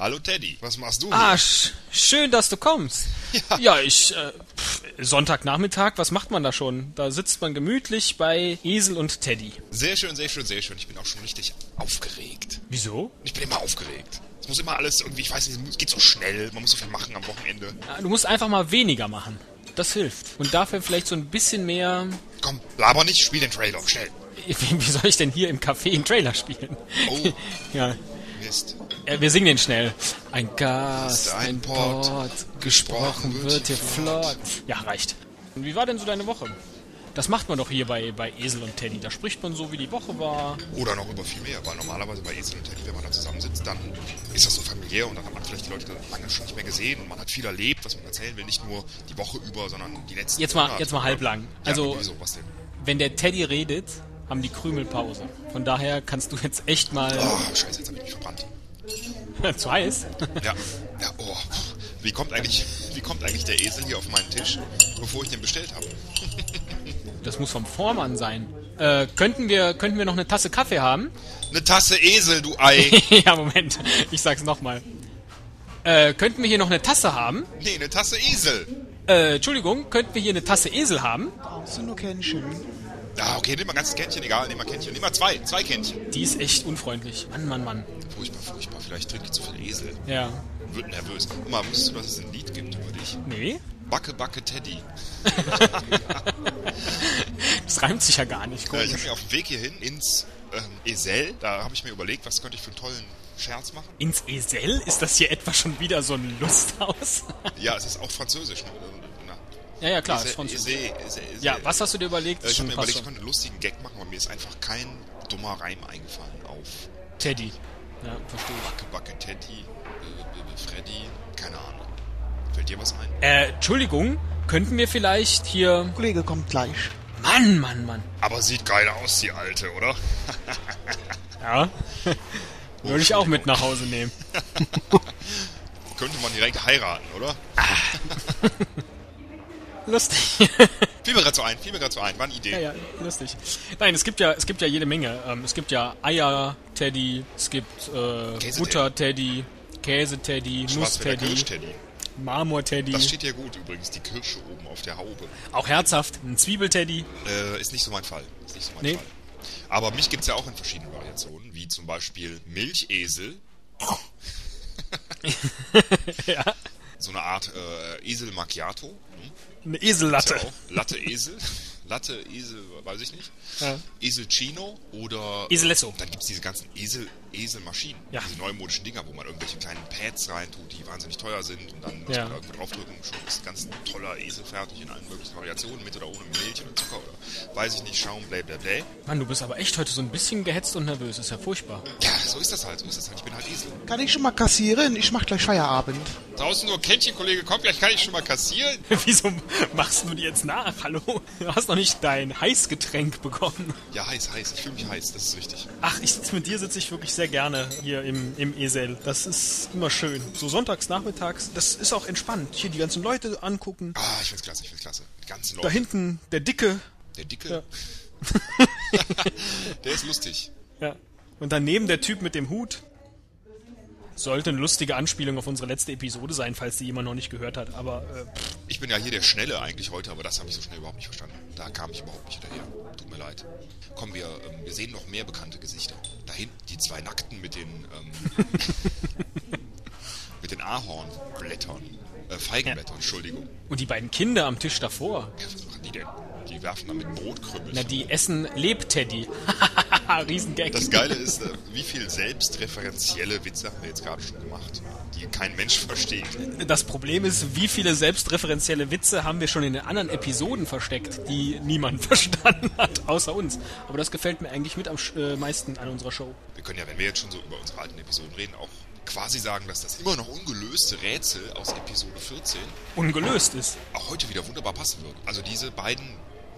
Hallo Teddy, was machst du? Ah, hier? sch schön, dass du kommst. Ja. Ja, ich, äh, pff, Sonntagnachmittag, was macht man da schon? Da sitzt man gemütlich bei Esel und Teddy. Sehr schön, sehr schön, sehr schön. Ich bin auch schon richtig aufgeregt. Wieso? Ich bin immer aufgeregt. Es muss immer alles irgendwie, ich weiß nicht, es geht so schnell, man muss so viel machen am Wochenende. Ja, Du musst einfach mal weniger machen. Das hilft. Und dafür vielleicht so ein bisschen mehr... Komm, laber nicht, spiel den Trailer, schnell. Wie wie soll ich denn hier im Café einen Trailer spielen? Oh, Ja, Mist. Äh, wir singen den schnell. Ein Gast, ein Pott, gesprochen wird hier flott. Ja, reicht. Und wie war denn so deine Woche? Das macht man doch hier bei, bei Esel und Teddy. Da spricht man so, wie die Woche war. Oder noch über viel mehr, weil normalerweise bei Esel und Teddy, wenn man da zusammensitzt, dann ist das so familiär und dann hat man vielleicht die Leute lange schon nicht mehr gesehen und man hat viel erlebt, was man erzählen will, nicht nur die Woche über, sondern die letzten Jetzt mal, Monate. jetzt mal halblang. Also, ja, denn? wenn der Teddy redet, haben die Krümel Pause. Von daher kannst du jetzt echt mal Oh, scheiße, jetzt habe ich mich verbrannt. zu heiß. Ja, ja, oh. Wie kommt eigentlich, wie kommt eigentlich der Esel hier auf meinen Tisch, bevor ich den bestellt habe? Das muss vom Vormann sein. Äh, könnten wir, könnten wir noch eine Tasse Kaffee haben? Eine Tasse Esel, du Ei. ja, Moment. Ich sag's nochmal. Äh, könnten wir hier noch eine Tasse haben? Nee, eine Tasse Esel. Äh, Entschuldigung, könnten wir hier eine Tasse Esel haben? So nur Kännchen. Ja, okay, nimm mal ein ganzes Kännchen, egal, nimm mal Kännchen. Nimm mal zwei, zwei Kännchen. Die ist echt unfreundlich. Mann, Mann, Mann. Furchtbar, furchtbar. Vielleicht trinke ich zu viel Esel. Ja. Wird nervös. Guck mal, wusstest du, dass es ein Lied gibt über dich? Nee? Backe, Backe, Teddy. Das reimt sich ja gar nicht. Äh, ich Komisch. habe mir auf dem Weg hierhin ins ähm, Esel, da habe ich mir überlegt, was könnte ich für einen tollen Scherz machen. Ins Esel? Ist das hier etwa schon wieder so ein Lusthaus? Ja, es ist auch französisch. Ne? Ja, ja, klar. Ist Esel, Esel. Ja, was hast du dir überlegt? Äh, ich habe mir überlegt, ich schon. könnte einen lustigen Gag machen, aber mir ist einfach kein dummer Reim eingefallen auf Teddy. Ja, verstehe ich. Backe, Backe, Teddy, äh, äh, Freddy, keine Ahnung. Fällt dir was ein? Äh, Entschuldigung, könnten wir vielleicht hier... Kollege kommt gleich. Mann, Mann, Mann. Aber sieht geil aus, die Alte, oder? Ja. Würde ich auch mit nach Hause nehmen. Könnte man direkt heiraten, oder? Lustig. Fiel mir gerade so ein, fiel mir gerade so ein, war eine Idee. ja, ja, lustig. Nein, es gibt ja, es gibt ja jede Menge. Ähm, es gibt ja Eier-Teddy, es gibt äh. Butter-Teddy, Käse-Teddy, Nuss-Teddy. Marmor-Teddy. Das steht ja gut übrigens, die Kirsche oben auf der Haube. Auch herzhaft, ein Zwiebel-Teddy. Äh, ist nicht so mein Fall. Ist nicht so mein Nee. Fall. Aber mich gibt's ja auch in verschiedenen Variationen, wie zum Beispiel Milchesel, ja. so eine Art äh, Esel Macchiato. Eine Esellatte. ja auch. Latte Esel. Latte Esel, weiß ich nicht. Ja. Esel Chino oder. Eselesso. Dann gibt's diese ganzen Esel, Eselmaschinen. Ja. Diese neumodischen Dinger, wo man irgendwelche kleinen Pads reintut, die wahnsinnig teuer sind und dann muss Ja. man da irgendwo draufdrücken und schon ist ein ganz toller Esel fertig in allen möglichen Variationen, mit oder ohne Milch oder Zucker oder weiß ich nicht, Schaum, bla bla bla. Mann, du bist aber echt heute so ein bisschen gehetzt und nervös. Ist ja furchtbar. Ja, so ist das halt, so ist das halt. Ich bin halt Esel. Kann ich schon mal kassieren? Ich mach gleich Feierabend. Draußen nur Kännchen, Kollege, komm, gleich kann ich schon mal kassieren. Wieso machst du die jetzt nach? Hallo? Du hast noch nicht dein Heißgetränk bekommen. Ja, heiß, heiß. Ich fühle mich heiß, das ist richtig. Ach, ich sitz, mit dir sitze ich wirklich sehr gerne hier im, im Esel. Das ist immer schön. So sonntags, nachmittags, das ist auch entspannt. Hier die ganzen Leute angucken. Ah, ich find's klasse, ich find's klasse. Die ganzen Da Leute. hinten der Dicke. Der Dicke. der ist lustig. Ja. Und daneben der Typ mit dem Hut. Sollte eine lustige Anspielung auf unsere letzte Episode sein, falls die jemand noch nicht gehört hat. Aber äh, pff, Ich bin ja hier der Schnelle eigentlich heute, aber das habe ich so schnell überhaupt nicht verstanden. Da kam ich überhaupt nicht hinterher. Tut mir leid. Komm, wir, ähm, wir sehen noch mehr bekannte Gesichter. Da hinten die zwei Nackten mit den, ähm, mit den Ahornblättern. Äh, Feigenblättern, Entschuldigung. und die beiden Kinder am Tisch davor. Ja, was machen die denn? Die werfen da mit Brotkrümmel. Na, die essen Lebteddy. Riesengag. Das Geile ist, äh, wie viel selbstreferenzielle Witze haben wir jetzt gerade schon gemacht, die kein Mensch versteht. Das Problem ist, wie viele selbstreferenzielle Witze haben wir schon in den anderen Episoden versteckt, die niemand verstanden hat, außer uns. Aber das gefällt mir eigentlich mit am äh, meisten an unserer Show. Wir können ja, wenn wir jetzt schon so über unsere alten Episoden reden, auch quasi sagen, dass das immer noch ungelöste Rätsel aus Episode 14 Ungelöst ist. auch heute wieder wunderbar passen wird. Also diese beiden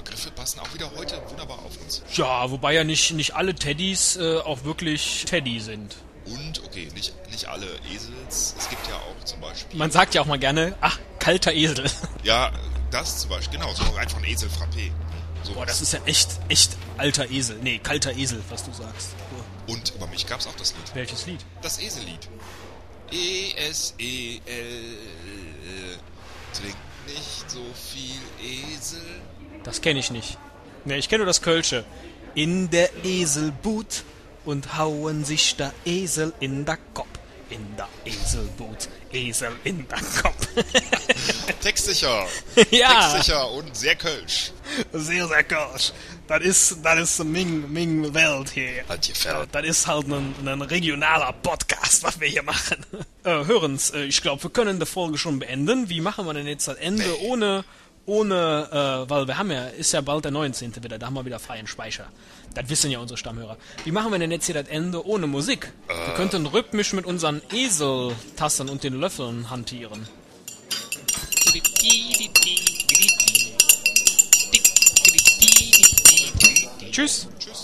Begriffe passen auch wieder heute wunderbar auf uns. Ja, wobei ja nicht, nicht alle Teddys äh, auch wirklich Teddy sind. Und, okay, nicht, nicht alle Esels. Es gibt ja auch zum Beispiel... Man sagt ja auch mal gerne, ach, kalter Esel. ja, das zum Beispiel, genau, so einfach ein Esel Frappé. So Boah, das ist ja echt, echt alter Esel. Nee, kalter Esel, was du sagst. Und über mich gab es auch das Lied. Welches Lied? Das Esellied. E-S-E-L. Trink nicht so viel Esel. Das kenne ich nicht. Ne, ich kenne nur das Kölsche. In der Eselbut und hauen sich der Esel in der Kopf. In der Eselbut, Esel in der Kopf. Textsicher. Ja. Textsicher und sehr kölsch. sehr, sehr kölsch. Das ist, das ist Ming, Ming Welt hier. Hier fern. Das ist halt ein, ein regionaler Podcast, was wir hier machen. Äh, hören's, äh, ich glaube, wir können die Folge schon beenden. Wie machen wir denn jetzt das Ende Nee. ohne, ohne, äh, weil wir haben ja, ist ja bald der 19. wieder, da haben wir wieder freien Speicher. Das wissen ja unsere Stammhörer. Wie machen wir denn jetzt hier das Ende ohne Musik? Wir könnten rhythmisch mit unseren Eseltassen und den Löffeln hantieren. Tschüss. Tschüss.